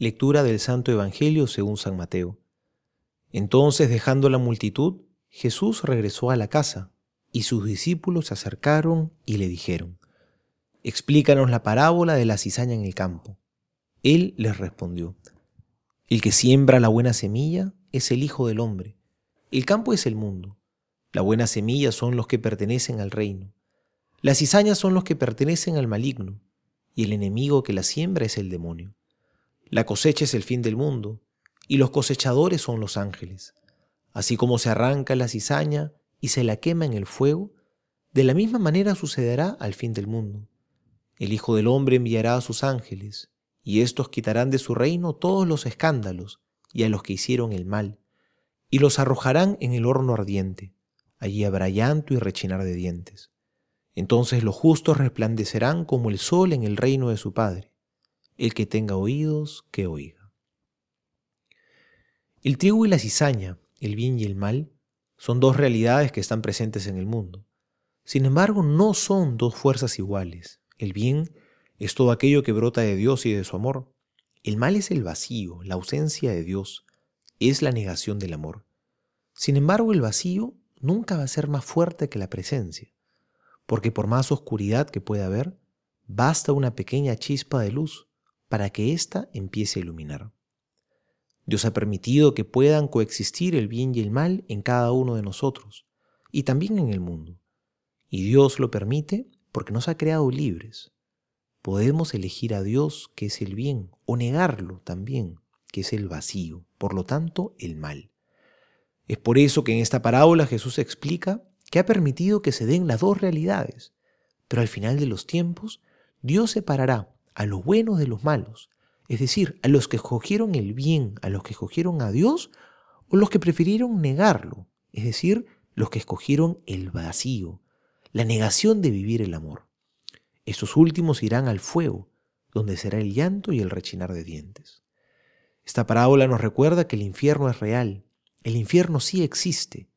Lectura del Santo Evangelio según San Mateo. Entonces, dejando la multitud, Jesús regresó a la casa, y sus discípulos se acercaron y le dijeron, Explícanos la parábola de la cizaña en el campo. Él les respondió, El que siembra la buena semilla es el Hijo del Hombre. El campo es el mundo. La buena semilla son los que pertenecen al reino. Las cizañas son los que pertenecen al maligno, y el enemigo que la siembra es el demonio. La cosecha es el fin del mundo, y los cosechadores son los ángeles. Así como se arranca la cizaña y se la quema en el fuego, de la misma manera sucederá al fin del mundo. El Hijo del Hombre enviará a sus ángeles, y éstos quitarán de su reino todos los escándalos y a los que hicieron el mal, y los arrojarán en el horno ardiente. Allí habrá llanto y rechinar de dientes. Entonces los justos resplandecerán como el sol en el reino de su Padre. El que tenga oídos, que oiga. El trigo y la cizaña, el bien y el mal, son dos realidades que están presentes en el mundo. Sin embargo, no son dos fuerzas iguales. El bien es todo aquello que brota de Dios y de su amor. El mal es el vacío, la ausencia de Dios, es la negación del amor. Sin embargo, el vacío nunca va a ser más fuerte que la presencia, porque por más oscuridad que pueda haber, basta una pequeña chispa de luz para que ésta empiece a iluminar. Dios ha permitido que puedan coexistir el bien y el mal en cada uno de nosotros y también en el mundo. Y Dios lo permite porque nos ha creado libres. Podemos elegir a Dios, que es el bien, o negarlo también, que es el vacío, por lo tanto, el mal. Es por eso que en esta parábola Jesús explica que ha permitido que se den las dos realidades, pero al final de los tiempos Dios separará a los buenos de los malos, es decir, a los que escogieron el bien, a los que escogieron a Dios, o los que prefirieron negarlo, es decir, los que escogieron el vacío, la negación de vivir el amor. Estos últimos irán al fuego, donde será el llanto y el rechinar de dientes. Esta parábola nos recuerda que el infierno es real, el infierno sí existe,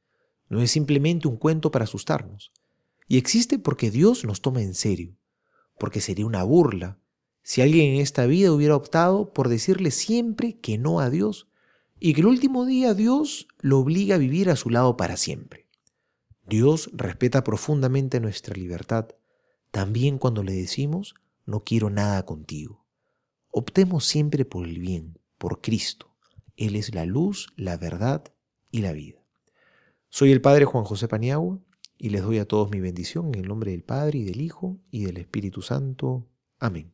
no es simplemente un cuento para asustarnos, y existe porque Dios nos toma en serio, porque sería una burla si alguien en esta vida hubiera optado por decirle siempre que no a Dios y que el último día Dios lo obliga a vivir a su lado para siempre. Dios respeta profundamente nuestra libertad, también cuando le decimos no quiero nada contigo. Optemos siempre por el bien, por Cristo. Él es la luz, la verdad y la vida. Soy el Padre Juan José Paniagua y les doy a todos mi bendición en el nombre del Padre y del Hijo y del Espíritu Santo. Amén.